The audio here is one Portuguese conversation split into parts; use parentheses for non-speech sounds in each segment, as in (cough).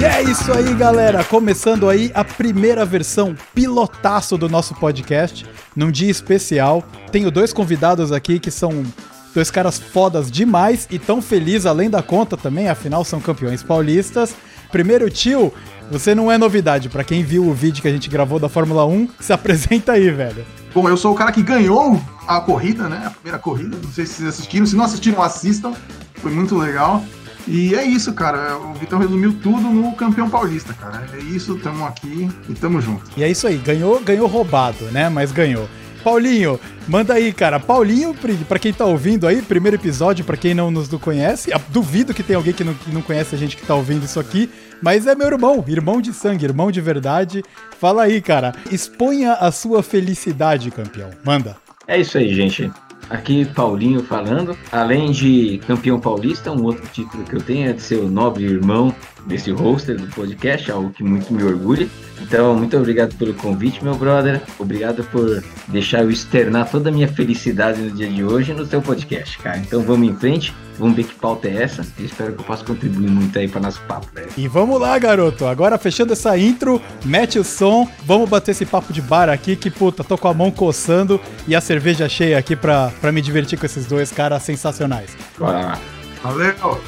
E é isso aí, galera. Começando aí a primeira versão pilotaço do nosso podcast, num dia especial. Tenho dois convidados aqui que são dois caras fodas demais e tão felizes além da conta também, afinal são campeões paulistas. Primeiro, tio, você não é novidade. Para quem viu o vídeo que a gente gravou da Fórmula 1, (laughs) se apresenta aí, velho. Bom, eu sou o cara que ganhou a corrida, né? A primeira corrida. Não sei se vocês assistiram. Se não assistiram, assistam. Foi muito legal. E é isso, cara. O Vitão resumiu tudo no campeão paulista, cara. É isso, tamo aqui e tamo junto. E é isso aí, ganhou, ganhou roubado, né? Mas ganhou. Paulinho, manda aí, cara. Paulinho, para quem tá ouvindo aí, primeiro episódio, para quem não nos conhece, duvido que tem alguém que não, que não conhece a gente que tá ouvindo isso aqui, mas é meu irmão, irmão de sangue, irmão de verdade. Fala aí, cara. Exponha a sua felicidade, campeão. Manda. É isso aí, gente. Aqui Paulinho falando. Além de campeão paulista, um outro título que eu tenho é de ser o nobre irmão desse roster do podcast, algo que muito me orgulha. Então, muito obrigado pelo convite, meu brother. Obrigado por deixar eu externar toda a minha felicidade no dia de hoje no seu podcast, cara. Então, vamos em frente. Vamos ver que pauta é essa. Eu espero que eu possa contribuir muito aí para nosso papo, velho. E vamos lá, garoto. Agora, fechando essa intro, mete o som. Vamos bater esse papo de bar aqui, que puta, tô com a mão coçando e a cerveja cheia aqui pra, pra me divertir com esses dois caras sensacionais. Bora lá. Valeu!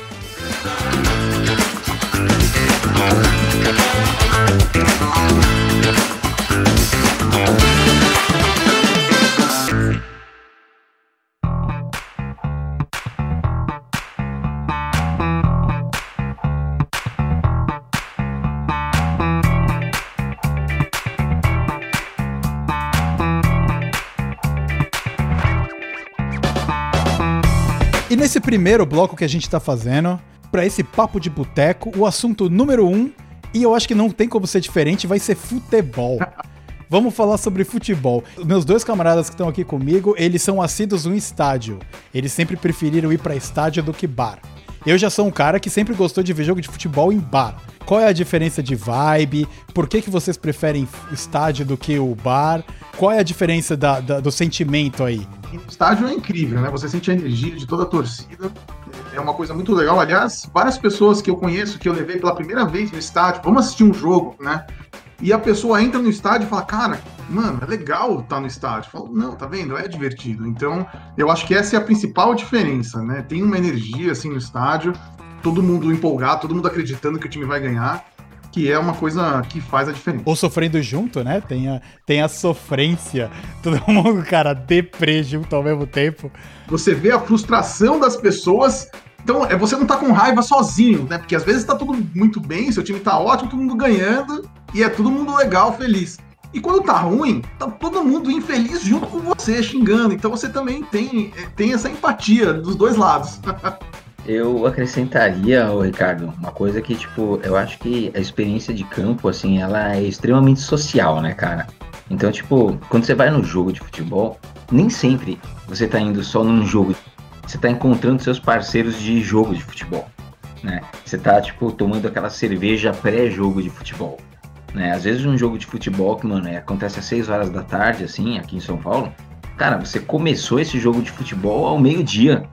E nesse primeiro bloco que a gente tá fazendo, para esse papo de boteco, o assunto número um, e eu acho que não tem como ser diferente, vai ser futebol. (laughs) Vamos falar sobre futebol. Meus dois camaradas que estão aqui comigo, eles são assíduos no estádio. Eles sempre preferiram ir para estádio do que bar. Eu já sou um cara que sempre gostou de ver jogo de futebol em bar. Qual é a diferença de vibe? Por que, que vocês preferem estádio do que o bar? Qual é a diferença da, da, do sentimento aí? O estádio é incrível, né? Você sente a energia de toda a torcida. É uma coisa muito legal. Aliás, várias pessoas que eu conheço, que eu levei pela primeira vez no estádio, vamos assistir um jogo, né? E a pessoa entra no estádio e fala, cara, mano, é legal estar no estádio. Falo, não, tá vendo? É divertido. Então, eu acho que essa é a principal diferença, né? Tem uma energia assim no estádio, todo mundo empolgado, todo mundo acreditando que o time vai ganhar que é uma coisa que faz a diferença. Ou sofrendo junto, né? Tem a, tem a sofrência. (laughs) Todo mundo, cara, deprê junto ao mesmo tempo. Você vê a frustração das pessoas. Então, é você não tá com raiva sozinho, né? Porque às vezes tá tudo muito bem, seu time tá ótimo, todo mundo ganhando, e é todo mundo legal, feliz. E quando tá ruim, tá todo mundo infeliz junto com você, xingando. Então você também tem, tem essa empatia dos dois lados. (laughs) Eu acrescentaria, Ricardo, uma coisa que, tipo, eu acho que a experiência de campo, assim, ela é extremamente social, né, cara? Então, tipo, quando você vai no jogo de futebol, nem sempre você tá indo só num jogo. Você tá encontrando seus parceiros de jogo de futebol, né? Você tá, tipo, tomando aquela cerveja pré-jogo de futebol, né? Às vezes um jogo de futebol que, mano, acontece às 6 horas da tarde, assim, aqui em São Paulo, cara, você começou esse jogo de futebol ao meio-dia,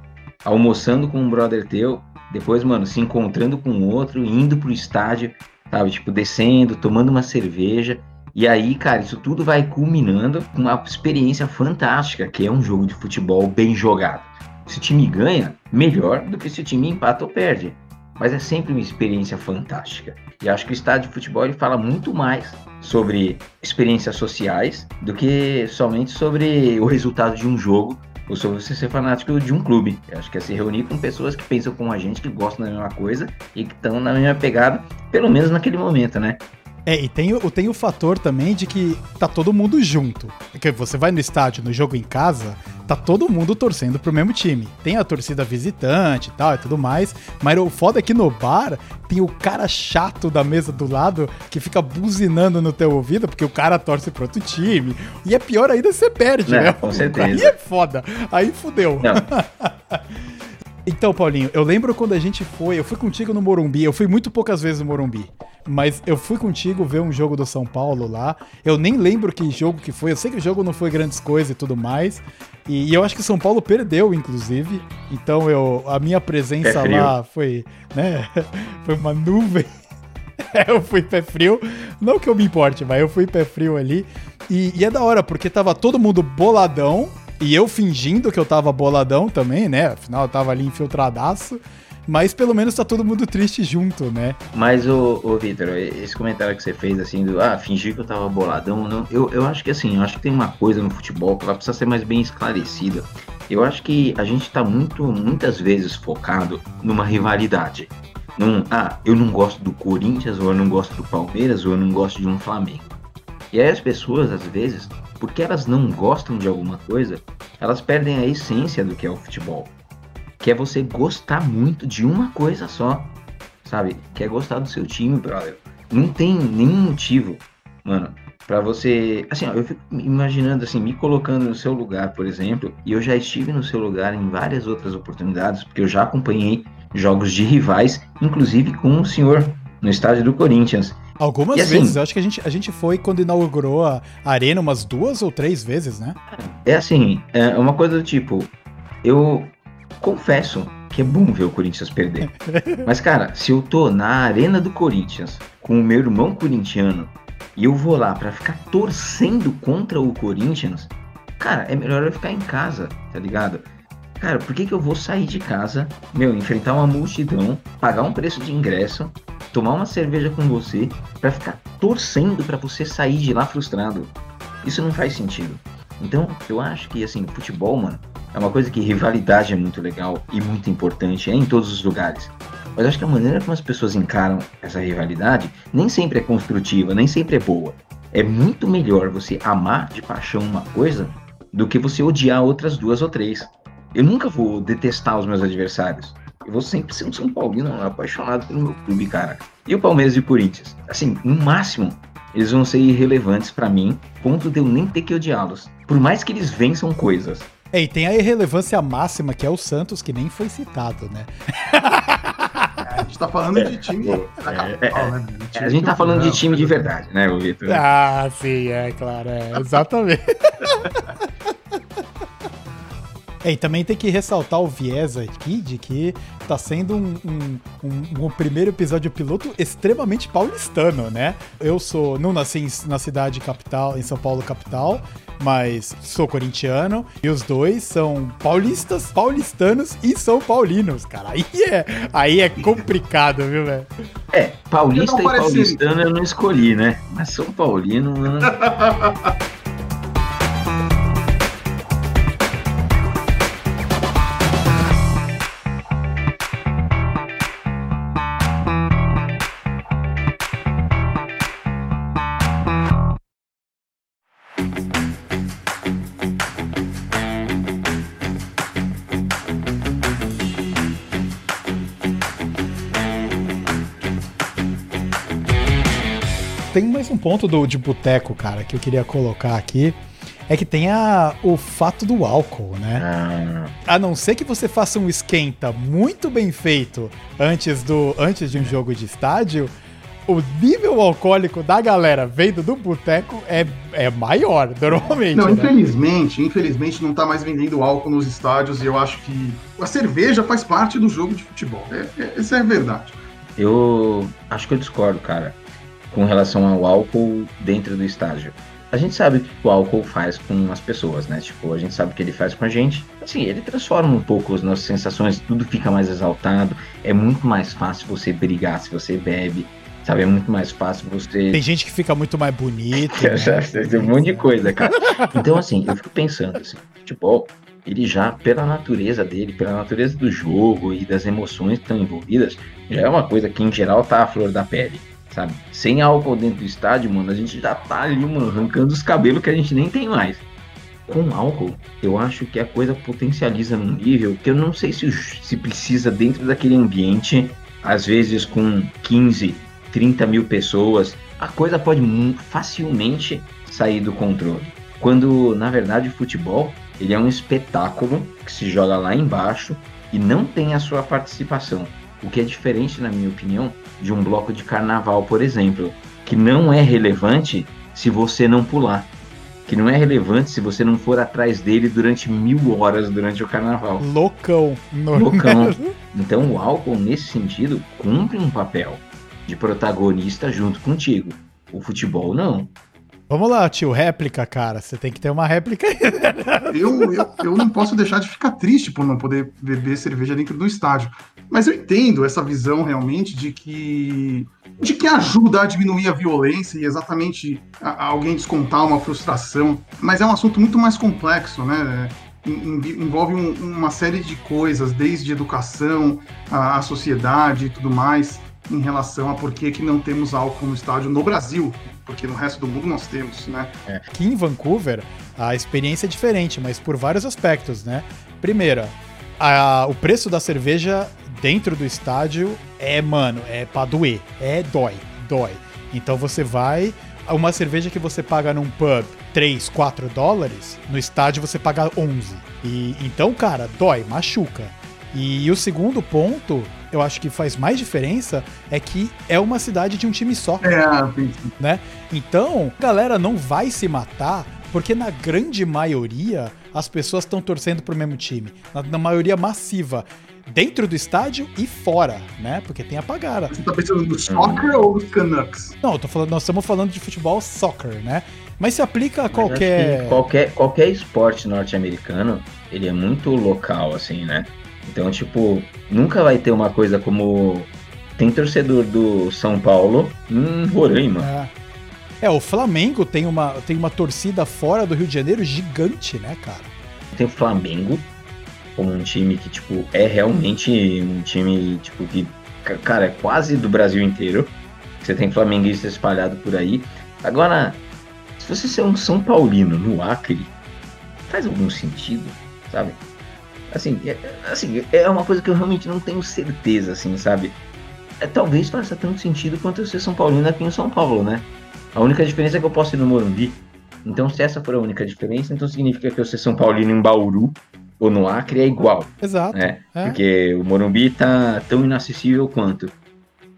almoçando com um brother teu, depois, mano, se encontrando com outro, indo pro estádio, sabe? Tipo, descendo, tomando uma cerveja. E aí, cara, isso tudo vai culminando com uma experiência fantástica, que é um jogo de futebol bem jogado. Se o time ganha, melhor do que se o time empata ou perde. Mas é sempre uma experiência fantástica. E acho que o estádio de futebol ele fala muito mais sobre experiências sociais do que somente sobre o resultado de um jogo ou sobre você ser fanático de um clube. Eu acho que é se reunir com pessoas que pensam como a gente, que gostam da mesma coisa e que estão na mesma pegada, pelo menos naquele momento, né? É, e tem, tem o fator também de que tá todo mundo junto. Porque você vai no estádio, no jogo em casa, tá todo mundo torcendo pro mesmo time. Tem a torcida visitante e tal e tudo mais, mas o foda é que no bar tem o cara chato da mesa do lado que fica buzinando no teu ouvido porque o cara torce pro outro time. E é pior ainda se você perde, É, né? com certeza. Aí é foda. Aí fudeu. Não. (laughs) Então, Paulinho, eu lembro quando a gente foi, eu fui contigo no Morumbi, eu fui muito poucas vezes no Morumbi, mas eu fui contigo ver um jogo do São Paulo lá. Eu nem lembro que jogo que foi, eu sei que o jogo não foi grandes coisas e tudo mais, E, e eu acho que São Paulo perdeu, inclusive. Então eu, a minha presença lá foi, né, (laughs) foi uma nuvem. (laughs) eu fui pé frio. Não que eu me importe, mas eu fui pé frio ali. E, e, é da hora, porque tava todo mundo boladão. E eu fingindo que eu tava boladão também, né? Afinal, eu tava ali infiltradaço. Mas pelo menos tá todo mundo triste junto, né? Mas, ô Vitor, esse comentário que você fez, assim, do ah, fingir que eu tava boladão, não, eu, eu acho que assim, eu acho que tem uma coisa no futebol que ela precisa ser mais bem esclarecida. Eu acho que a gente tá muito, muitas vezes focado numa rivalidade. Num, ah, eu não gosto do Corinthians, ou eu não gosto do Palmeiras, ou eu não gosto de um Flamengo. E aí as pessoas, às vezes, porque elas não gostam de alguma coisa, elas perdem a essência do que é o futebol que é você gostar muito de uma coisa só, sabe? Que é gostar do seu time, brother. Não tem nenhum motivo, mano, para você. Assim, ó, eu fico imaginando, assim, me colocando no seu lugar, por exemplo, e eu já estive no seu lugar em várias outras oportunidades, porque eu já acompanhei jogos de rivais, inclusive com o senhor no estádio do Corinthians. Algumas assim, vezes, eu acho que a gente, a gente foi quando inaugurou a arena umas duas ou três vezes, né? É assim, é uma coisa do tipo, eu confesso que é bom ver o Corinthians perder. (laughs) Mas, cara, se eu tô na arena do Corinthians com o meu irmão corintiano e eu vou lá para ficar torcendo contra o Corinthians, cara, é melhor eu ficar em casa, tá ligado? Cara, por que, que eu vou sair de casa, meu, enfrentar uma multidão, pagar um preço de ingresso, tomar uma cerveja com você, para ficar torcendo para você sair de lá frustrado? Isso não faz sentido. Então, eu acho que, assim, futebol, mano, é uma coisa que rivalidade é muito legal e muito importante é em todos os lugares. Mas acho que a maneira como as pessoas encaram essa rivalidade nem sempre é construtiva, nem sempre é boa. É muito melhor você amar de paixão uma coisa do que você odiar outras duas ou três. Eu nunca vou detestar os meus adversários. Eu vou sempre ser um São Paulino apaixonado pelo meu clube, cara. E o Palmeiras e o Corinthians? Assim, no máximo, eles vão ser irrelevantes para mim, ponto de eu nem ter que odiá-los. Por mais que eles vençam coisas. É, e tem a irrelevância máxima, que é o Santos, que nem foi citado, né? a gente tá falando de time é, capital, né? Time a gente tá falando de time de verdade, né, Vitor? Ah, sim, é claro, é, exatamente. (laughs) É, e também tem que ressaltar o viés aqui de que tá sendo um, um, um, um, primeiro episódio piloto extremamente paulistano, né? Eu sou, não nasci na cidade capital, em São Paulo capital, mas sou corintiano e os dois são paulistas, paulistanos e são paulinos, cara. Aí é, aí é complicado, viu, velho? É, paulista e paulistano eu não escolhi, né? Mas São Paulino. Né? (laughs) um ponto do, de boteco, cara, que eu queria colocar aqui. É que tem a, o fato do álcool, né? Ah. A não ser que você faça um esquenta muito bem feito antes, do, antes de um jogo de estádio, o nível alcoólico da galera vendo do boteco é, é maior, normalmente. Não, né? infelizmente, infelizmente não tá mais vendendo álcool nos estádios e eu acho que a cerveja faz parte do jogo de futebol. É, é, essa é a verdade. Eu acho que eu discordo, cara com relação ao álcool dentro do estágio. A gente sabe o que o álcool faz com as pessoas, né? Tipo, a gente sabe o que ele faz com a gente. Assim, ele transforma um pouco as nossas sensações, tudo fica mais exaltado. É muito mais fácil você brigar se você bebe, sabe? É muito mais fácil você. Tem gente que fica muito mais bonito. (laughs) né? Tem um monte de coisa, cara. Então, assim, eu fico pensando assim, futebol, ele já, pela natureza dele, pela natureza do jogo e das emoções que estão envolvidas, já é uma coisa que em geral tá à flor da pele sabe? Sem álcool dentro do estádio, mano, a gente já tá ali, mano, arrancando os cabelos que a gente nem tem mais. Com álcool, eu acho que a coisa potencializa num nível que eu não sei se, se precisa dentro daquele ambiente, às vezes com 15, 30 mil pessoas, a coisa pode facilmente sair do controle. Quando, na verdade, o futebol ele é um espetáculo que se joga lá embaixo e não tem a sua participação. O que é diferente, na minha opinião, de um bloco de carnaval, por exemplo, que não é relevante se você não pular. que não é relevante se você não for atrás dele durante mil horas durante o carnaval. Loucão. No... Loucão. (laughs) Então o álcool, nesse sentido, cumpre um papel de protagonista junto contigo. O futebol não. Vamos lá, tio, réplica, cara. Você tem que ter uma réplica aí. (laughs) Eu, eu, eu não posso deixar de ficar triste por não poder beber cerveja dentro do estádio. Mas eu entendo essa visão realmente de que de que ajuda a diminuir a violência e exatamente a, a alguém descontar uma frustração. Mas é um assunto muito mais complexo, né? envolve um, uma série de coisas, desde educação, a, a sociedade e tudo mais em relação a por que, que não temos álcool no estádio no Brasil, porque no resto do mundo nós temos, né? É. Aqui em Vancouver, a experiência é diferente, mas por vários aspectos, né? Primeira, a, o preço da cerveja dentro do estádio é, mano, é pra doer. É dói, dói. Então você vai. Uma cerveja que você paga num pub 3, 4 dólares, no estádio você paga 11. E então, cara, dói, machuca. E, o segundo ponto eu acho que faz mais diferença é que é uma cidade de um time só. É, né? Então, a galera não vai se matar porque na grande maioria as pessoas estão torcendo pro mesmo time. Na, na, maioria massiva. Dentro do estádio e fora, né? Porque tem a pagar. Você tá pensando no soccer ou no Canucks? Não, eu tô falando, nós estamos falando de futebol soccer, né? Mas se aplica a qualquer. Qualquer, qualquer esporte norte-americano, ele é muito local, assim, né? Então, tipo, nunca vai ter uma coisa como. Tem torcedor do São Paulo em Roraima. É. é, o Flamengo tem uma, tem uma torcida fora do Rio de Janeiro gigante, né, cara? Tem o Flamengo como um time que, tipo, é realmente um time, tipo, que, cara, é quase do Brasil inteiro. Você tem flamenguista espalhado por aí. Agora, se você ser um São Paulino no Acre, faz algum sentido, sabe? Assim, é, assim, é uma coisa que eu realmente não tenho certeza, assim, sabe? É, talvez faça tanto sentido quanto eu ser São Paulino aqui em São Paulo, né? A única diferença é que eu posso ir no Morumbi. Então, se essa for a única diferença, então significa que eu ser São Paulino em Bauru ou no Acre é igual. Exato. Né? É. Porque o Morumbi tá tão inacessível quanto.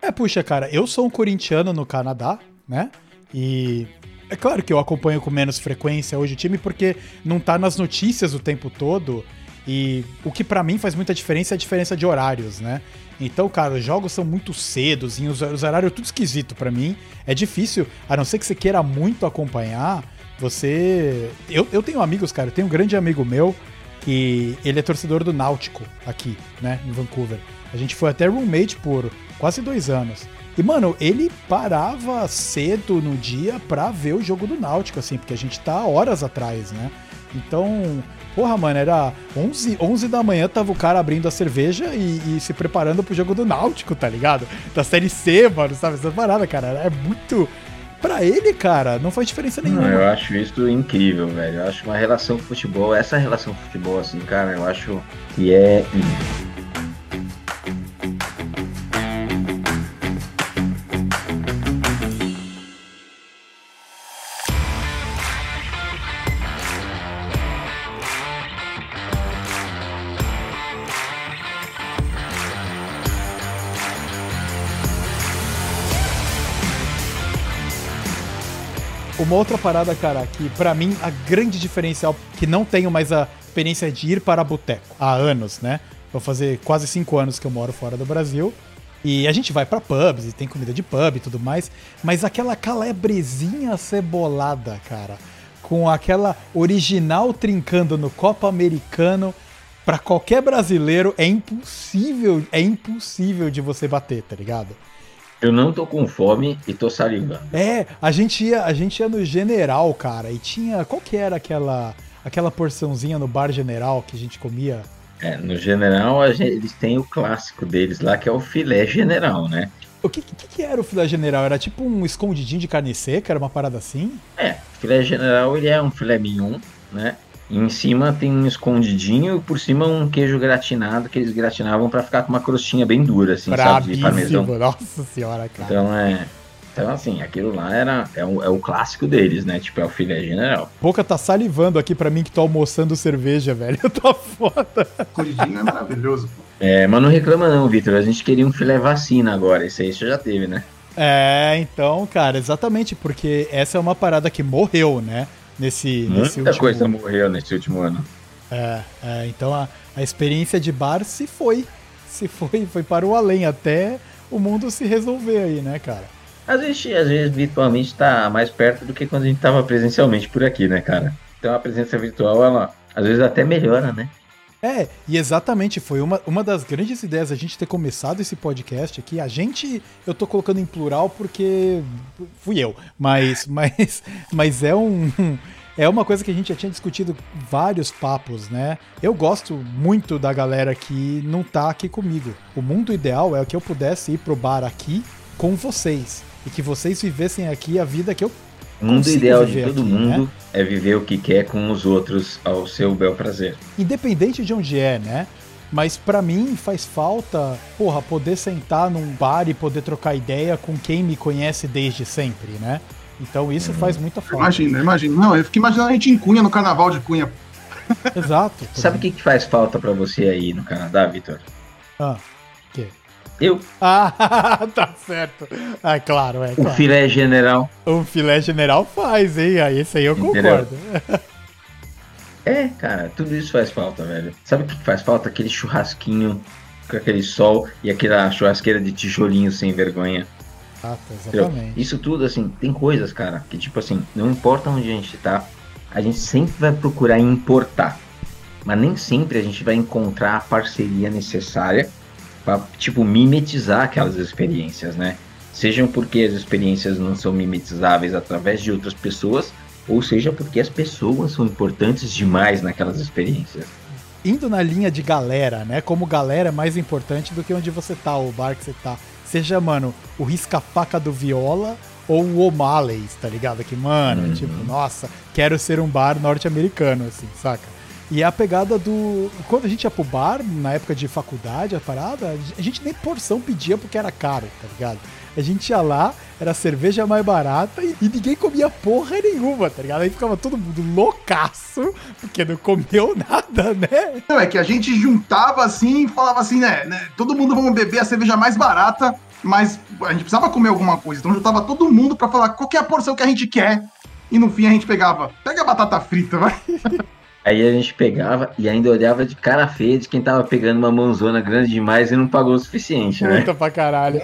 É, puxa, cara, eu sou um corintiano no Canadá, né? E é claro que eu acompanho com menos frequência hoje o time, porque não tá nas notícias o tempo todo. E o que para mim faz muita diferença é a diferença de horários, né? Então, cara, os jogos são muito cedos, e os, os horários tudo esquisito para mim. É difícil, a não ser que você queira muito acompanhar, você. Eu, eu tenho amigos, cara, eu tenho um grande amigo meu que ele é torcedor do Náutico aqui, né, em Vancouver. A gente foi até roommate por quase dois anos. E, mano, ele parava cedo no dia pra ver o jogo do Náutico, assim, porque a gente tá horas atrás, né? Então, Porra, mano, era 11, 11 da manhã, tava o cara abrindo a cerveja e, e se preparando pro jogo do Náutico, tá ligado? Da Série C, mano, sabe? Essa parada, cara, é muito... Pra ele, cara, não faz diferença nenhuma. Não, eu acho isso incrível, velho. Eu acho uma relação com futebol, essa relação com futebol, assim, cara, eu acho que é Uma outra parada, cara, que para mim a grande diferencial, que não tenho mais a experiência de ir para boteco há anos, né? Vou fazer quase cinco anos que eu moro fora do Brasil. E a gente vai para pubs e tem comida de pub e tudo mais, mas aquela calebrezinha cebolada, cara, com aquela original trincando no copo americano, para qualquer brasileiro é impossível, é impossível de você bater, tá ligado? Eu não tô com fome e tô salivando. É, a gente ia, a gente ia no General, cara, e tinha. Qual que era aquela aquela porçãozinha no bar General que a gente comia? É, no General gente, eles têm o clássico deles lá, que é o filé general, né? O que, que, que, era o filé general? Era tipo um escondidinho de carne seca? Era uma parada assim? É, filé general ele é um filé mignon, né? E em cima tem um escondidinho e por cima um queijo gratinado que eles gratinavam para ficar com uma crostinha bem dura, assim, sabe? De parmesão. Nossa senhora, cara. Então é. Então, assim, aquilo lá era, é, o, é o clássico deles, né? Tipo, é o filé general. Boca tá salivando aqui pra mim que tô almoçando cerveja, velho. (laughs) Eu tô foda. Escondidinho é maravilhoso. É, mas não reclama não, Vitor. A gente queria um filé vacina agora. Esse aí você já teve, né? É, então, cara, exatamente, porque essa é uma parada que morreu, né? Nesse, Muita nesse último coisa morreu nesse último ano. É, é, então a, a experiência de bar se foi. Se foi, foi para o além, até o mundo se resolver aí, né, cara? Às vezes, às vezes virtualmente tá mais perto do que quando a gente tava presencialmente por aqui, né, cara? Então a presença virtual, ela às vezes até melhora, né? É, e exatamente, foi uma, uma das grandes ideias a gente ter começado esse podcast aqui. A gente, eu tô colocando em plural porque fui eu, mas, (laughs) mas, mas é um. É uma coisa que a gente já tinha discutido vários papos, né? Eu gosto muito da galera que não tá aqui comigo. O mundo ideal é que eu pudesse ir pro bar aqui com vocês. E que vocês vivessem aqui a vida que eu O mundo ideal de todo aqui, mundo né? é viver o que quer com os outros ao seu bel prazer. independente de onde é, né? Mas pra mim faz falta, porra, poder sentar num bar e poder trocar ideia com quem me conhece desde sempre, né? Então isso faz muita falta. Imagina, imagina. Não, eu fiquei imaginando a gente em Cunha, no carnaval de Cunha. Exato. Sabe o que, que faz falta pra você aí no Canadá, Vitor? Ah? Eu, Ah, (laughs) tá certo. Ah, claro, é o claro. filé general. O filé general faz, hein? Aí esse aí eu Entendeu? concordo. É, cara, tudo isso faz falta, velho. Sabe o que faz falta? Aquele churrasquinho com aquele sol e aquela churrasqueira de tijolinho sem vergonha. Ah, Entendeu? exatamente. Isso tudo, assim, tem coisas, cara, que tipo assim, não importa onde a gente tá, a gente sempre vai procurar importar. Mas nem sempre a gente vai encontrar a parceria necessária pra, tipo, mimetizar aquelas experiências, né? Sejam porque as experiências não são mimetizáveis através de outras pessoas, ou seja porque as pessoas são importantes demais naquelas experiências. Indo na linha de galera, né? Como galera é mais importante do que onde você tá, o bar que você tá. Seja, mano, o risca-faca do Viola ou o O'Malley's, tá ligado? Que, mano, Uhum. tipo, nossa, quero ser um bar norte-americano, assim, saca? E é a pegada do. Quando a gente ia pro bar, na época de faculdade, a parada, a gente nem porção pedia porque era caro, tá ligado? A gente ia lá, era cerveja mais barata e, ninguém comia porra nenhuma, tá ligado? Aí ficava todo mundo loucaço, porque não comeu (laughs) nada, né? Não, é que a gente juntava assim e falava assim, né, né, Todo mundo vamos beber a cerveja mais barata, mas a gente precisava comer alguma coisa. Então juntava todo mundo pra falar qual é a porção que a gente quer. E no fim a gente pegava, pega a batata frita, vai. (laughs) Aí a gente pegava e ainda olhava de cara feia de quem tava pegando uma mãozona grande demais e não pagou o suficiente, né? Puta pra caralho.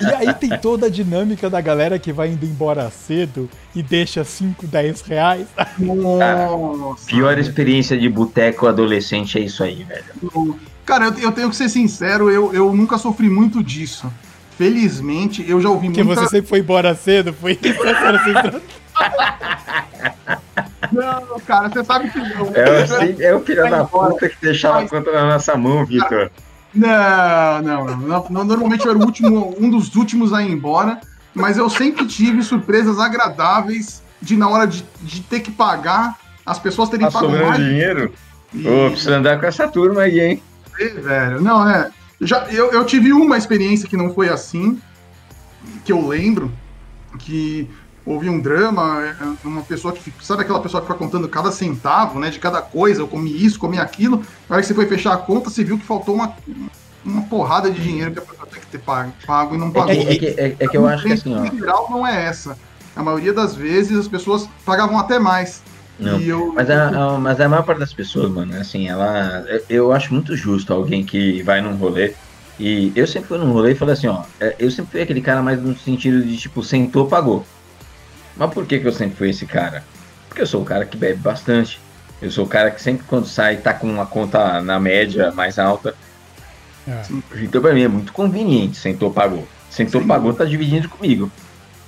E aí tem toda a dinâmica da galera que vai indo embora cedo e deixa 5, 10 reais. Nossa. Pior experiência de boteco adolescente é isso aí, velho. Cara, eu, tenho que ser sincero, eu, eu nunca sofri muito disso. Felizmente, eu já ouvi Porque muita... você sempre foi embora cedo, foi isso. (laughs) Não, cara, você sabe que não. É é o filho Vai da puta que deixava a conta na nossa mão, Vitor. Não, não, não, não. Normalmente eu era o último, um dos últimos a ir embora, mas eu sempre tive surpresas agradáveis de na hora de, de ter que pagar, as pessoas terem Tá pago sobrando mais. dinheiro? E- Ô, precisa andar com essa turma aí, hein? É, velho. Não, né? Já, eu, eu tive uma experiência que não foi assim, que eu lembro, que houve um drama, é, uma pessoa que, sabe aquela pessoa que fica contando cada centavo, né, de cada coisa, eu comi isso, comi aquilo, na hora que você foi fechar a conta, você viu que faltou uma, uma porrada de dinheiro que a pessoa tem que ter pago, pago e não É pagou. é que- é- é que eu acho que assim, ó. Geral não é essa. A maioria das vezes as pessoas pagavam até mais. Não, eu, Mas a, a- mas a maior parte das pessoas, mano, assim, ela. eu- Eu acho muito justo alguém que vai num rolê. E eu sempre fui num rolê e falei assim, ó. é, Eu sempre fui aquele cara mais no sentido de, tipo, sentou, pagou. Mas por que, que eu sempre fui esse cara? Porque eu sou o cara que bebe bastante. Eu sou o cara que sempre quando sai tá com uma conta na média mais alta. É. Então pra mim é muito conveniente, sentou, pagou. Sentou, Sim. pagou, tá dividindo comigo.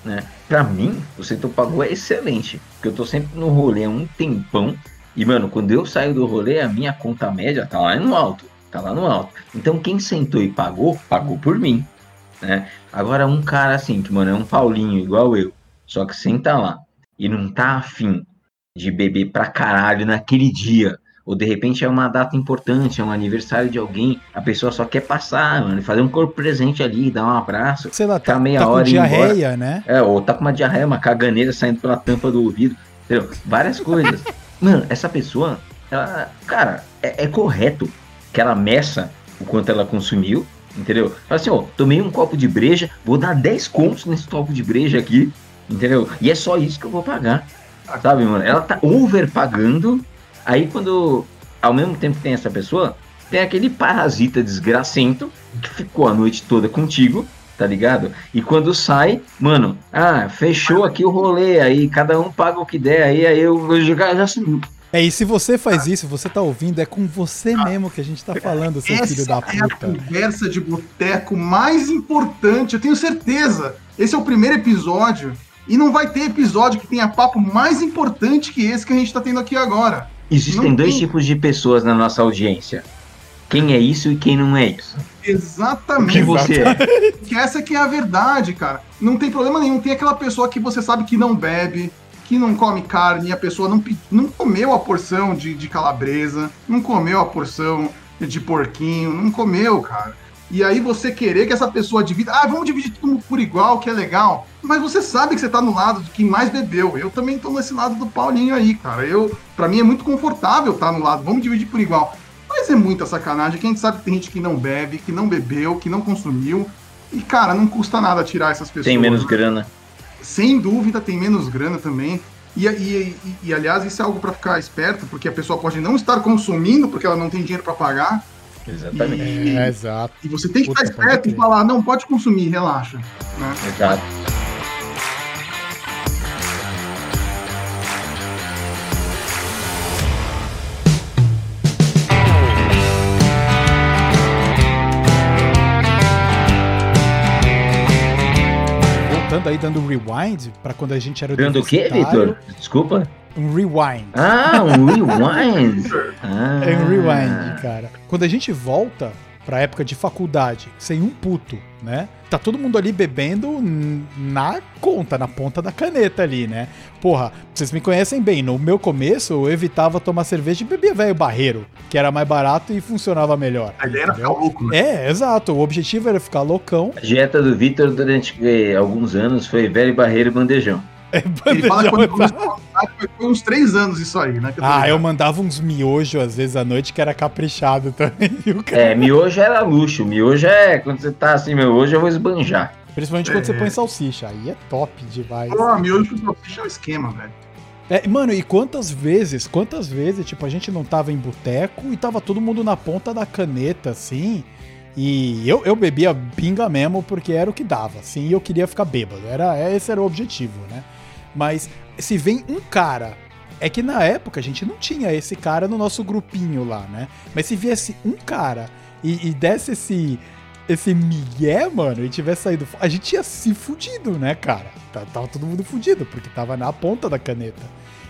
Né? Pra mim, o sentou, pagou é excelente. Porque eu tô sempre no rolê há um tempão. E, mano, quando eu saio do rolê, a minha conta média tá lá no alto. Tá lá no alto. Então quem sentou e pagou, pagou por mim. Né? Agora um cara assim, que, mano, é um Paulinho igual eu. Só que senta lá e não tá afim de beber pra caralho naquele dia. Ou de repente é uma data importante, é um aniversário de alguém, a pessoa só quer passar, mano, fazer um corpo presente ali, dar um abraço. Sei lá, tá, meia tá com hora e ir diarreia, né? É, ou tá com uma diarreia, uma caganeira saindo pela tampa do ouvido, entendeu? Várias coisas. (laughs) Mano, essa pessoa, ela, cara, é, é correto que ela meça o quanto ela consumiu, entendeu? Fala assim, ó, tomei um copo de breja, vou dar 10 contos nesse copo de breja aqui, entendeu? E é só isso que eu vou pagar. Sabe, mano? Ela tá overpagando. Aí quando ao mesmo tempo que tem essa pessoa, tem aquele parasita desgracento que ficou a noite toda contigo, tá ligado? E quando sai, mano, ah, fechou aqui o rolê, aí cada um paga o que der, aí, aí eu vou jogar já sumiu. É, e se você faz isso, você tá ouvindo, é com você mesmo que a gente tá falando, seu Essa filho da é a puta. conversa de boteco mais importante, eu tenho certeza. Esse é o primeiro episódio e não vai ter episódio que tenha papo mais importante que esse que a gente tá tendo aqui agora. Existem Não dois tem. tipos de pessoas na nossa audiência. Quem é isso e quem não é isso. Exatamente. que você é? Que essa que é a verdade, cara. Não tem problema nenhum. Tem aquela pessoa que você sabe que não bebe, que não come carne, a pessoa não, não comeu a porção de, de calabresa, não comeu a porção de porquinho, não comeu, cara. E aí você querer que essa pessoa divida, ah, vamos dividir tudo por igual, que é legal. Mas você sabe que você tá no lado de quem mais bebeu. Eu também tô nesse lado do Paulinho aí, cara. Eu, para mim é muito confortável estar no lado, vamos dividir por igual. Mas é muita sacanagem, que a gente sabe que tem gente que não bebe, que não bebeu, que não consumiu. E, cara, não custa nada tirar essas pessoas. Tem menos né? grana. Sem dúvida, tem menos grana também. E, e, e- e, aliás, isso é algo para ficar esperto, porque a pessoa pode não estar consumindo porque ela não tem dinheiro para pagar. Exatamente. E, É, exato. e você tem que Puta, estar esperto e falar: não, pode consumir, relaxa. né? Exato. Voltando aí, dando um rewind pra quando a gente era Dando o quê. Vitor? Desculpa. Um rewind. Ah, um rewind. Ah. (laughs) É um rewind, cara. Quando a gente volta pra época de faculdade, sem um puto, né? Tá todo mundo ali bebendo na conta, na ponta da caneta ali, né? Porra, vocês me conhecem bem. No meu começo, eu evitava tomar cerveja e bebia velho barreiro, que era mais barato e funcionava melhor. A ideia era ficar louco, né? É, exato. O objetivo era ficar loucão. A dieta do Vitor durante eh, alguns anos foi velho barreiro e bandejão. Ele fala que quando começou faculdade foi- uns três anos isso aí, né? eu Ah, eu mandava uns miojos às vezes à noite que era caprichado também, (laughs) viu, cara? É, miojo era luxo. Miojo é quando você tá assim, meu, hoje eu vou esbanjar. Principalmente quando É. você põe salsicha. Aí é top demais. Pô, miojo com salsicha é o esquema, velho. É, mano, e quantas vezes, quantas vezes, tipo, a gente não tava em boteco e tava todo mundo na ponta da caneta, assim. E eu, eu bebia pinga mesmo porque era o que dava, assim, e eu queria ficar bêbado. Era, esse era o objetivo, né? Mas se vem um cara. É que na época a gente não tinha esse cara no nosso grupinho lá, né? Mas se viesse um cara e, e desse esse, esse migué, mano, e tivesse saído. A gente tinha se fudido, né, cara? Tá- Tava todo mundo fudido, porque tava na ponta da caneta.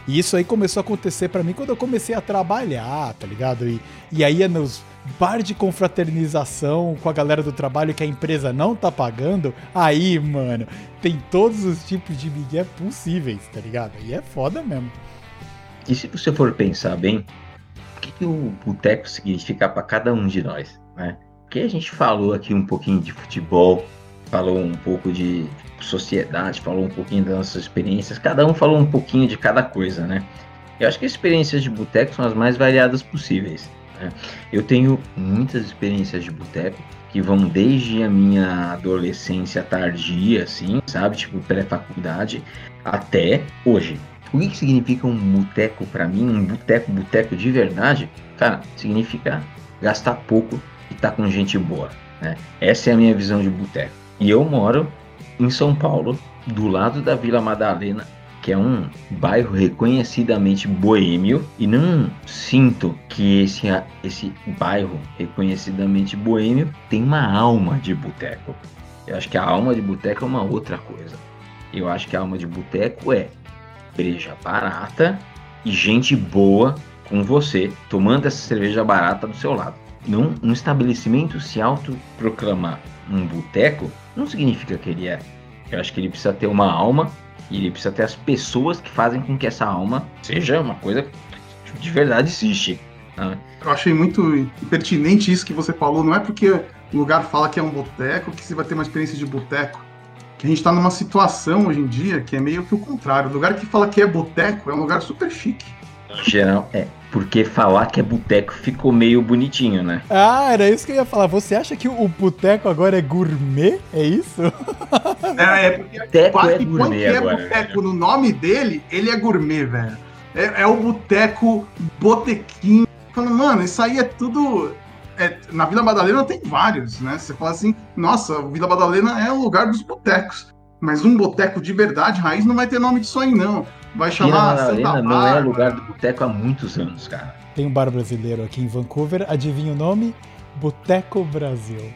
E isso aí começou a acontecer pra mim quando eu comecei a trabalhar, tá ligado? E, e aí ia nos bar de confraternização com a galera do trabalho que a empresa não tá pagando. Aí, mano, tem todos os tipos de migué possíveis, tá ligado? E é foda mesmo. E se você for pensar bem, o que, que o boteco significa para cada um de nós, né? Porque a gente falou aqui um pouquinho de futebol, falou um pouco de sociedade, falou um pouquinho das nossas experiências, cada um falou um pouquinho de cada coisa, né? Eu acho que as experiências de boteco são as mais variadas possíveis. né? Eu tenho muitas experiências de boteco que vão desde a minha adolescência tardia, assim, sabe? Tipo, pré-faculdade, até hoje. O que, que significa um boteco pra mim? Um boteco, boteco de verdade? Cara, significa gastar pouco e estar com gente boa, né? Essa é a minha visão de boteco. E eu moro em São Paulo, do lado da Vila Madalena, que é um bairro reconhecidamente boêmio, e não sinto que esse, esse bairro reconhecidamente boêmio tem uma alma de boteco. Eu acho que a alma de boteco é uma outra coisa. Eu acho que a alma de boteco é breja barata e gente boa com você, tomando essa cerveja barata do seu lado. Num, um estabelecimento se autoproclamar um boteco, não significa que ele é. Eu acho que ele precisa ter uma alma e ele precisa ter as pessoas que fazem com que essa alma seja uma coisa que de verdade existe. né? Eu achei muito pertinente isso que você falou. Não é porque o lugar fala que é um boteco que você vai ter uma experiência de boteco. Que a gente tá numa situação hoje em dia que é meio que o contrário. O lugar que fala que é boteco é um lugar super chique. Geral, é. Porque falar que é boteco ficou meio bonitinho, né? Ah, era isso que eu ia falar. Você acha que o boteco agora é gourmet? É isso? É, é porque Boteco quase é que põe gourmet é agora. boteco no nome dele, ele é gourmet, velho. É, é o boteco botequinho. Falando, mano, isso aí é tudo. é, na Vila Madalena tem vários, né? Você fala assim, nossa, Vila Madalena é o lugar dos botecos. Mas um boteco de verdade, raiz, não vai ter nome disso aí, não. Vai Vila chamar Madalena Santa não é Bárbara. lugar do boteco há muitos anos, cara. Tem um bar brasileiro aqui em Vancouver. Adivinha o nome? Boteco Brasil.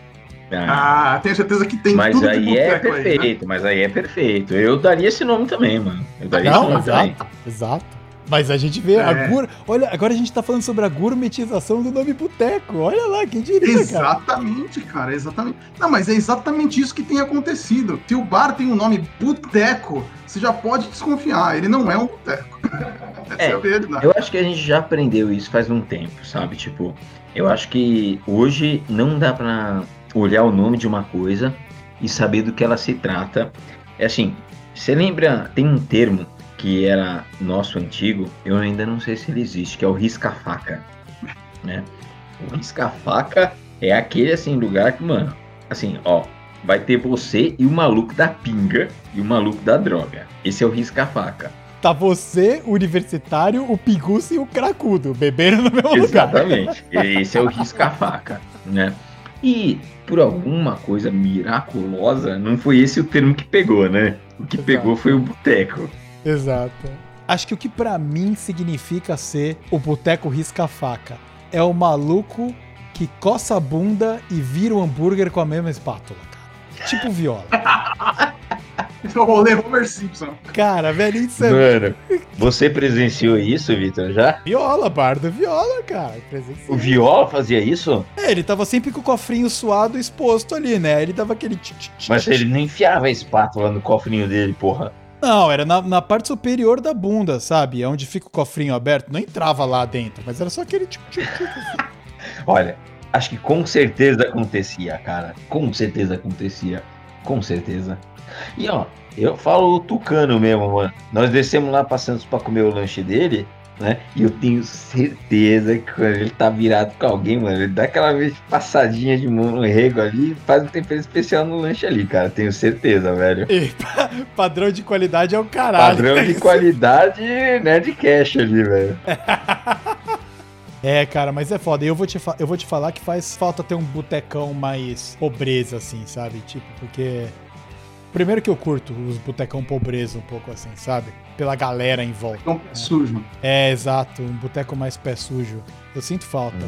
Ah, Ah, tenho certeza que tem mas tudo de aí é boteco aí, né? perfeito, mas aí é perfeito. Eu daria esse nome também, mano. Eu daria esse Não, nome também. exato, exato. Mas a gente vê a É. gur... Olha, agora a gente tá falando sobre a gourmetização do nome boteco. Olha lá, quem diria, cara. Exatamente, cara, exatamente. Não, mas é exatamente isso que tem acontecido. Se o bar tem o nome Boteco, você já pode desconfiar, ele não é um boteco. (laughs) É, É, a. Eu acho que a gente já aprendeu isso faz um tempo, sabe? Tipo, eu acho que hoje não dá pra olhar o nome de uma coisa e saber do que ela se trata. É assim, você lembra, tem um termo que era nosso antigo, eu ainda não sei se ele existe, que é o risca-faca, né? O risca-faca é aquele, assim, lugar que, mano, assim, ó, vai ter você e o maluco da pinga e o maluco da droga. Esse é o risca-faca. Tá você, o universitário, o piguço e o cracudo, beberam no mesmo lugar. Exatamente. (laughs) Esse é o risca-faca, né? E por alguma coisa miraculosa, não foi esse o termo que pegou, né? O que pegou foi o boteco. Exato. Acho que o que pra mim significa ser o boteco risca-faca é o maluco que coça a bunda e vira o hambúrguer com a mesma espátula, cara. Tipo viola. Esse (laughs) é o rolê Homer Simpson. Cara, velho, isso é Mano, você presenciou isso, Vitor, já? viola, bardo viola, cara. Presenciei. O Viola fazia isso? É, ele tava sempre com o cofrinho suado exposto ali, né? Ele dava aquele. Mas ele não enfiava a espátula no cofrinho dele, porra. Não, era na, na parte superior da bunda, sabe? É Onde fica o cofrinho aberto. Não entrava lá dentro, mas era só aquele. tch, tch, tch. Olha, acho que com certeza acontecia, cara. Com certeza acontecia. Com certeza. E ó, eu falo tucano mesmo, mano. Nós descemos lá pra Santos pra comer o lanche dele, né? E eu tenho certeza que quando ele tá virado com alguém, mano, ele dá aquela vez passadinha de mão no rego ali e faz um tempero especial no lanche ali, cara. Tenho certeza, velho. (laughs) E pa- padrão de qualidade é o caralho. Padrão de qualidade Nerdcast ali, velho. (laughs) É, cara, mas é foda. E eu vou te, eu vou te falar que faz falta ter um botecão mais pobreza, assim, sabe? Tipo, porque. Primeiro que eu curto os botecão pobreza um pouco assim, sabe? Pela galera em volta. É um pé sujo. É, exato, um boteco mais pé sujo. Eu sinto falta.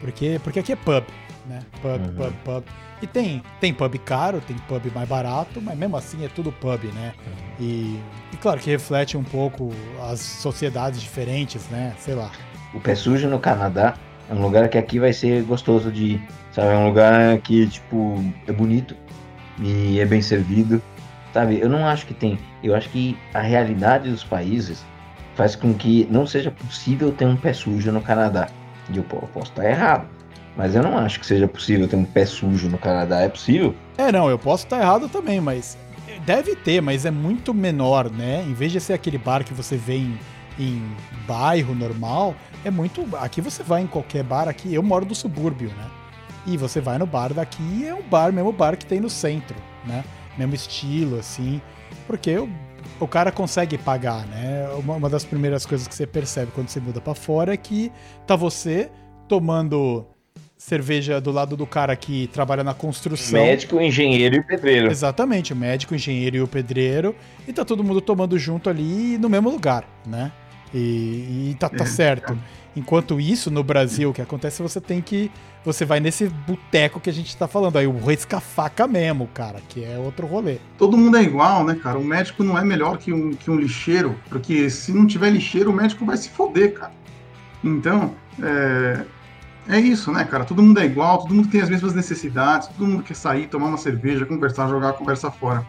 Porque, porque aqui é pub, né? Pub, Uhum. pub, pub. E tem, tem pub caro, tem pub mais barato, mas mesmo assim é tudo pub, né? E, e claro que reflete um pouco as sociedades diferentes, né? Sei lá. O Pé Sujo no Canadá é um lugar que aqui vai ser gostoso de ir, sabe? É um lugar que, tipo, é bonito e é bem servido, sabe? Eu não acho que tem. Eu acho que a realidade dos países faz com que não seja possível ter um pé sujo no Canadá. E eu, posso estar errado, mas eu não acho que seja possível ter um pé sujo no Canadá. É possível? É, não, eu posso estar errado também, mas deve ter, mas é muito menor, né? Em vez de ser aquele bar que você vê em, em bairro normal, é muito. Aqui você vai em qualquer bar aqui. Eu moro no subúrbio, né? E você vai no bar daqui e é um bar, mesmo bar que tem no centro, né? Mesmo estilo, assim. Porque o, o cara consegue pagar, né? Uma, uma das primeiras coisas que você percebe quando você muda pra fora é que tá você tomando cerveja do lado do cara que trabalha na construção. Médico, engenheiro e pedreiro. Exatamente, o médico, o engenheiro e o pedreiro. E tá todo mundo tomando junto ali no mesmo lugar, né? E, e tá, tá É, certo. Enquanto isso, no Brasil, o que acontece é você tem que. Você vai nesse boteco que a gente tá falando aí, o risca-faca mesmo, cara, que é outro rolê. Todo mundo é igual, né, cara? O médico não é melhor que um, que um lixeiro, porque se não tiver lixeiro, o médico vai se foder, cara. Então, é, é isso, né, cara? Todo mundo é igual, todo mundo tem as mesmas necessidades, todo mundo quer sair, tomar uma cerveja, conversar, jogar a conversa fora.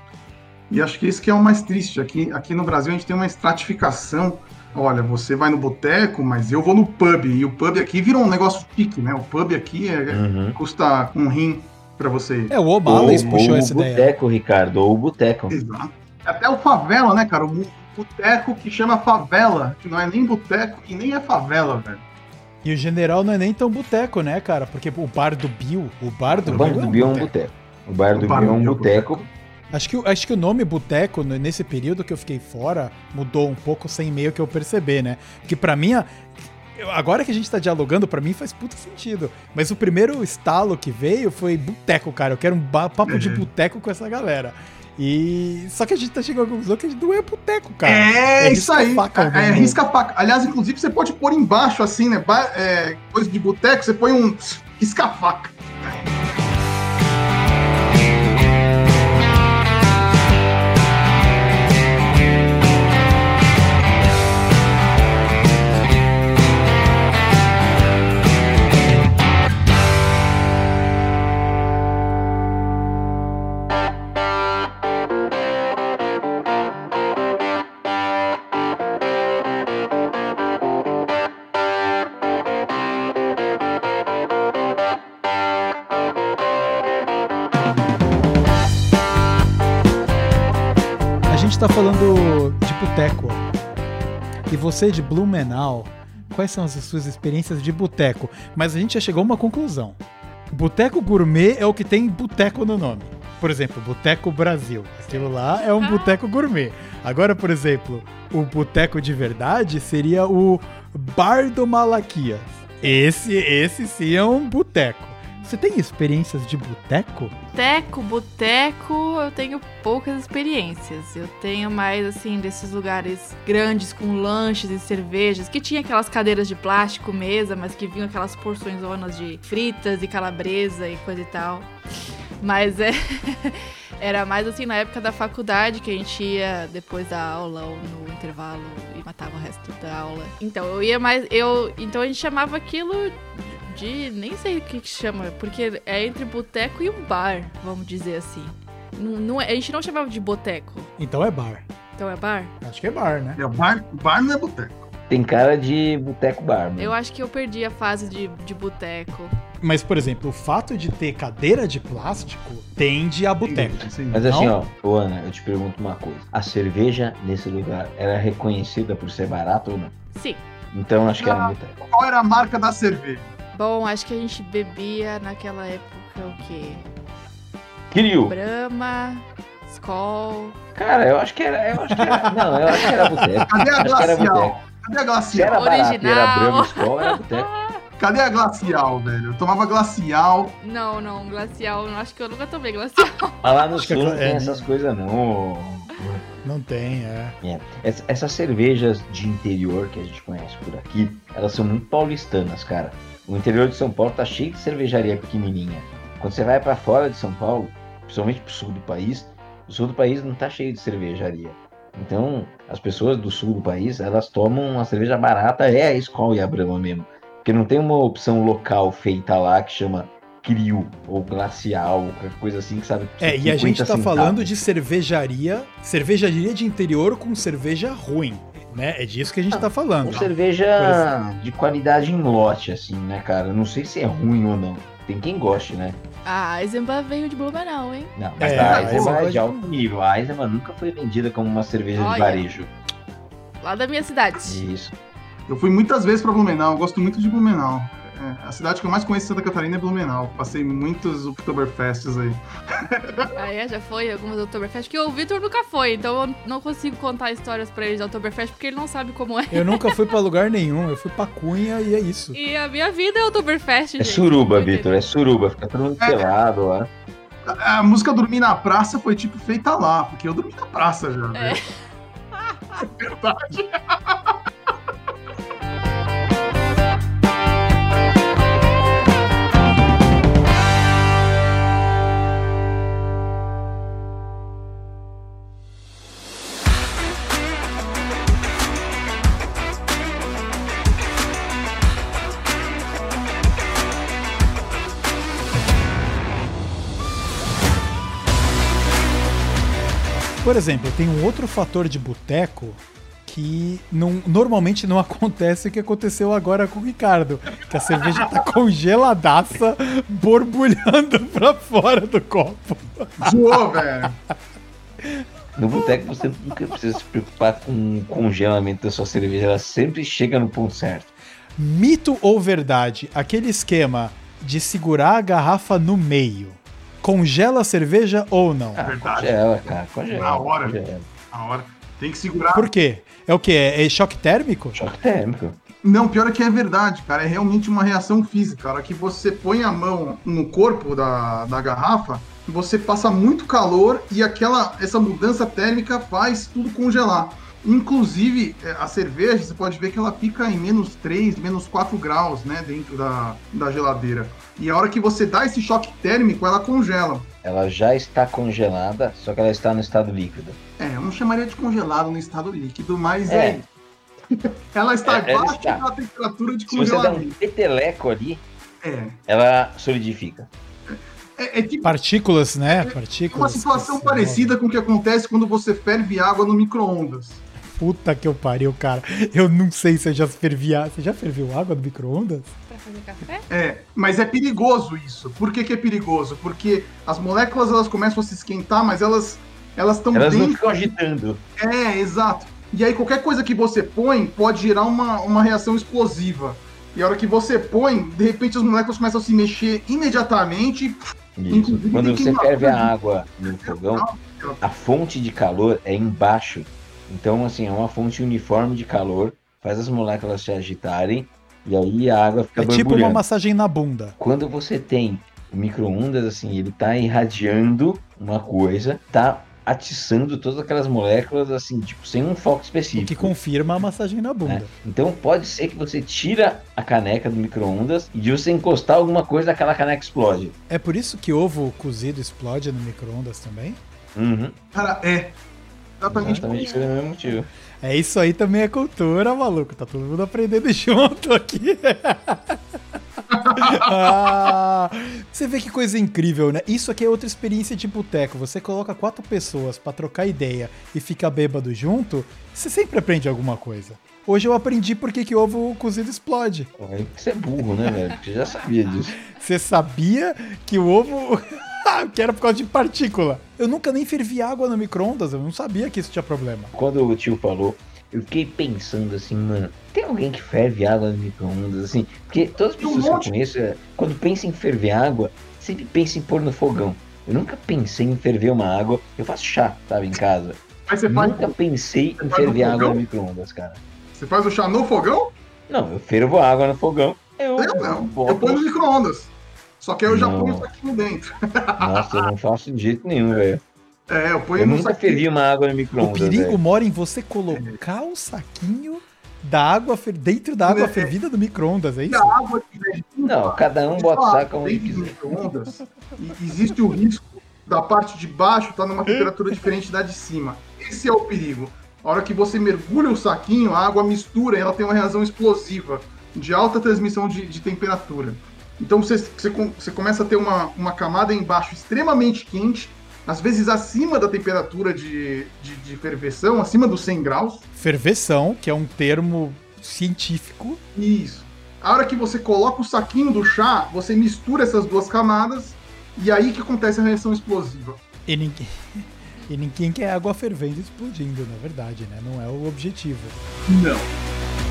E acho que isso que é o mais triste. Aqui, aqui no Brasil a gente tem uma estratificação. Olha, você vai no boteco, mas eu vou no pub. E o pub aqui virou um negócio chique, né? O pub aqui é- Uhum. custa um rim pra você ir. É, o Ou, puxou ou essa o ideia. boteco, Ricardo, ou o boteco. Exato. Até o favela, né, cara? O boteco que chama favela, que não é nem boteco e nem é favela, velho. E o general não é nem tão boteco, né, cara? Porque o bar do Bill, o bar do O bar Bill do Bill é um boteco. O bar do O bar é um Bill é um boteco. Acho que, o- acho que o nome boteco, nesse período que eu fiquei fora, mudou um pouco sem meio que eu perceber, né? Porque pra mim, agora que a gente tá dialogando, pra mim faz puta sentido. Mas o primeiro estalo que veio foi boteco, cara. Eu quero um papo de Uhum. boteco com essa galera. E. Só que a gente tá chegando à conclusão que a gente não é boteco, cara. É, É isso aí. risca-faca o É, nome. risca-faca. Aliás, inclusive, você pode pôr embaixo, assim, né? é, coisa de boteco, você põe um risca-faca. A tá falando de boteco. E você de Blumenau, quais são as suas experiências de boteco? Mas a gente já chegou a uma conclusão. Boteco gourmet é o que tem boteco no nome. Por exemplo, Boteco Brasil. Aquilo lá é um boteco gourmet. Agora, por exemplo, o boteco de verdade seria o Bar do Malaquias. Esse, esse sim é um boteco. Você tem experiências de boteco? Boteco, boteco, eu tenho poucas experiências. Eu tenho mais, assim, desses lugares grandes com lanches e cervejas, que tinha aquelas cadeiras de plástico, mesa, mas que vinham aquelas porções zonas de fritas e calabresa e coisa e tal. Mas é. (laughs) Era mais assim na época da faculdade que a gente ia depois da aula ou no intervalo e matava o resto da aula. Então eu ia mais. Eu, então a gente chamava aquilo de. Nem sei o que, que chama, porque é entre boteco e um bar, vamos dizer assim. Não, não é- a gente não chamava de boteco. Então é bar. Então é bar? Acho que é bar, né? É, bar, bar não é boteco. Tem cara de boteco bar, mano. Eu acho que eu perdi a fase de, de boteco. Mas, por exemplo, o fato de ter cadeira de plástico tende a boteco. Sim. Mas assim, Não? ó, ô Ana, eu te pergunto uma coisa. A cerveja nesse lugar era reconhecida por ser barata ou não? Sim. Então acho que era Ah. boteco. Qual era a marca da cerveja? Bom, acho que a gente bebia naquela época o quê? Kiryu. Brahma, Skol. Cara, eu acho que era. Eu acho que era. Não, eu acho que era boteco. (laughs) Cadê a glacial? Cadê a glacial? era barato e era Original. Brahma Skol, era boteco. Cadê a glacial, velho? Eu tomava glacial. Não, não, glacial. Acho que eu nunca tomei glacial. Mas lá no Acho que sul é- não tem é- essas coisas, não. Não tem, é. É. Ess- Essas cervejas de interior que a gente conhece por aqui, elas são muito paulistanas, cara. O interior de São Paulo tá cheio de cervejaria pequenininha. Quando você vai pra fora de São Paulo, principalmente pro sul do país, o sul do país não tá cheio de cervejaria. Então, as pessoas do sul do país, elas tomam uma cerveja barata, é a Skol e a Brahma mesmo. Porque não tem uma opção local feita lá que chama Crio ou Glacial, ou qualquer coisa assim que sabe. É, e a 50 gente tá centavos. falando de cervejaria, cervejaria de interior com cerveja ruim, né? É disso que a gente tá falando. Com cerveja de qualidade em lote, assim, né, cara? Não sei se é ruim ou não. Tem quem goste, né? A Eisenbach veio de Blumenau, hein? Não, mas É, a Eisenbach é de alto nível. A Eisenbach nunca foi vendida como uma cerveja de Olha. varejo. Lá da minha cidade. Isso. Eu fui muitas vezes pra Blumenau, eu gosto muito de Blumenau. É, a cidade que eu mais conheço em Santa Catarina é Blumenau. Passei muitos Oktoberfests aí. (laughs) Ah, é? Já foi algumas Oktoberfest? Que o Vitor nunca foi, então eu não consigo contar histórias pra ele de Oktoberfest porque ele não sabe como é. Eu nunca fui pra lugar (laughs) nenhum, eu fui pra Cunha e é isso. E a minha vida é Oktoberfest, É gente. suruba, Vitor. É suruba. Fica todo mundo pelado lá. A, a música Dormir na Praça foi tipo feita lá, porque eu dormi na praça já. É. velho. (laughs) É verdade. Por exemplo, tem um outro fator de boteco que não- normalmente não (laughs) acontece o que aconteceu agora com o Ricardo. Que a cerveja tá (laughs) congeladaça, borbulhando pra fora do copo. Zoou, velho. No boteco você nunca precisa se preocupar com o congelamento da sua cerveja. Ela sempre chega no ponto certo. Mito ou verdade? Aquele esquema de segurar a garrafa no meio. Congela a cerveja ou não? Ah, Verdade. congela, cara. Congela. Na hora. Congela. Na hora. Tem que segurar. Por quê? É o quê? É choque térmico? Choque térmico. Não, pior é que é verdade, cara. É realmente uma reação física. A hora que você põe a mão no corpo da, da garrafa, você passa muito calor e aquela essa mudança térmica faz tudo congelar. Inclusive, é, a cerveja, você pode ver que ela fica em menos 3, menos 4 graus, né, dentro da, da geladeira. E a hora que você dá esse choque térmico, ela congela. Ela já está congelada, só que ela está no estado líquido. É, eu não chamaria de congelado no estado líquido, mas É. é. (laughs) ela está É, ela abaixo está. da temperatura de Se você dá um congelamento. peteleco ali, É. ela solidifica. É, é tipo Partículas, né? uma Partículas. situação que se parecida com o que acontece quando você ferve água no micro-ondas. Puta que eu pariu, cara. Eu não sei se eu já fervi a- Você já ferviu água no micro-ondas? Pra fazer café? É, mas é perigoso isso. Por que, que é perigoso? Porque as moléculas elas começam a se esquentar, mas elas elas estão Elas não dentro. ficam agitando. É, exato. E aí qualquer coisa que você põe pode gerar uma, uma reação explosiva. E a hora que você põe, de repente as moléculas começam a se mexer imediatamente. Isso. Inclusive, Quando tem você ferve a água no fogão, a fonte de calor é embaixo. Então, assim, é uma fonte uniforme de calor, faz as moléculas se agitarem e aí a água fica É tipo uma massagem na bunda. Quando você tem o micro-ondas, assim, ele tá irradiando uma coisa, tá atiçando todas aquelas moléculas, assim, tipo, sem um foco O específico. que confirma a massagem na né? bunda. Então pode ser que você tira a caneca do micro-ondas e de você encostar alguma coisa, aquela caneca explode. É por isso que ovo cozido explode no micro-ondas também? Uhum. Cara, é. Exatamente. Exatamente pelo mesmo motivo. É isso aí também é cultura, maluco. Tá todo mundo aprendendo (laughs) junto aqui. (laughs) Ah, você vê que coisa incrível, né? Isso aqui é outra experiência de boteco. Você coloca quatro pessoas pra trocar ideia e fica bêbado junto, você sempre aprende alguma coisa. Hoje eu aprendi por que, que ovo cozido explode. Aí Você é burro, né, velho? Porque Você já sabia disso. Você sabia que o ovo. (laughs) que era por causa de partícula. Eu nunca nem fervi água no micro-ondas, eu não sabia que isso tinha problema. Quando o tio falou, eu fiquei pensando assim, mano, tem alguém que ferve água no micro-ondas, assim? Porque todas as Tem um pessoas que eu conheço, é, quando pensa em ferver água, sempre pensa em pôr no fogão. Eu nunca pensei em ferver uma água. Eu faço chá, sabe, em casa. Mas você faz, Nunca pensei em faz no ferver água no micro-ondas, cara. você faz o chá no fogão? Não, eu fervo água no fogão. Eu, Eu não. Eu boto- ponho no micro-ondas. Só que aí eu já Não. ponho o saquinho dentro. (laughs) Nossa, eu não faço de jeito nenhum, velho. É, eu ponho Eu no nunca saquinho. fervi uma água no O micro-ondas, perigo velho. mora em você colocar o saquinho da água fer- dentro da água É. fervida do micro-ondas, é isso? a água Não, cada um bota o saco onde quiser. micro-ondas, existe o risco da parte de baixo estar numa temperatura diferente da de cima. Esse é o perigo. A hora que você mergulha o saquinho, a água mistura e ela tem uma reação explosiva de alta transmissão de, de temperatura. Então você, você, você começa a ter uma, uma camada embaixo extremamente quente, às vezes acima da temperatura de, de, de ferveção, acima dos 100 graus. Ferveção, que é um termo científico. Isso. A hora que você coloca o saquinho do chá, você mistura essas duas camadas e aí que acontece a reação explosiva. E ninguém, (laughs) e ninguém quer água fervendo explodindo, na verdade, né? Não é o objetivo. Não.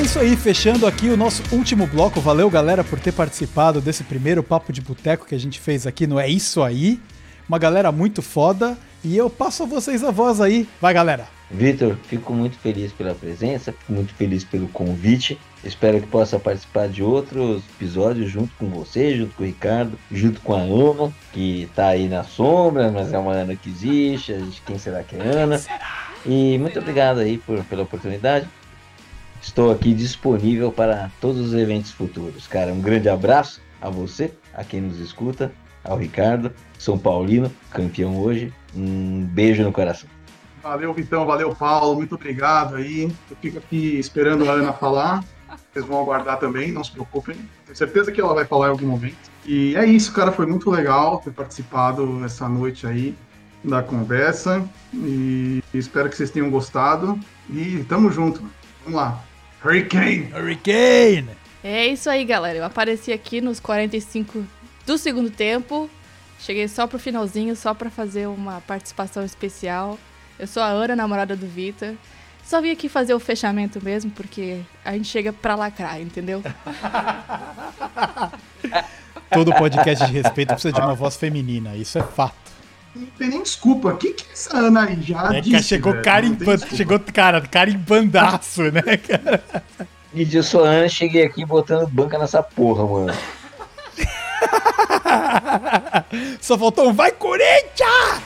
É isso aí, fechando aqui o nosso último bloco. Valeu, galera, por ter participado desse primeiro papo de boteco que a gente fez aqui no É Isso Aí. Uma galera muito foda. E eu passo a vocês a voz aí. Vai, galera. Vitor, fico muito feliz pela presença, fico muito feliz pelo convite. Espero que possa participar de outros episódios junto com você, junto com o Ricardo, junto com a Ana, que tá aí na sombra, mas é uma Ana que existe. A gente, quem será que é Ana? E muito obrigado aí por, pela oportunidade. Estou aqui disponível para todos os eventos futuros. Cara, um grande abraço a você, a quem nos escuta, ao Ricardo, São Paulino, campeão hoje. Um beijo no coração. Valeu, Vitão. Valeu, Paulo. Muito obrigado aí. Eu fico aqui esperando a Ana falar. Vocês vão aguardar também, não se preocupem. Tenho certeza que ela vai falar em algum momento. E é isso, cara. Foi muito legal ter participado essa noite aí da conversa. E espero que vocês tenham gostado. E tamo junto. Vamos lá. Hurricane! Hurricane! É isso aí, galera. Eu apareci aqui nos 45 do segundo tempo. Cheguei só pro finalzinho, só pra fazer uma participação especial. Eu sou a Ana, namorada do Vitor. Só vim aqui fazer o fechamento mesmo, porque a gente chega pra lacrar, entendeu? (laughs) Todo podcast de respeito precisa de uma voz feminina, isso é fato. Não tem nem desculpa. O que, que é essa Ana aí já É, disse, chegou velho? desculpa. chegou cara, cara em bandaço, né, cara? E eu sou a Ana, cheguei aqui botando banca nessa porra, mano. (laughs) Só faltou um vai Corinthians!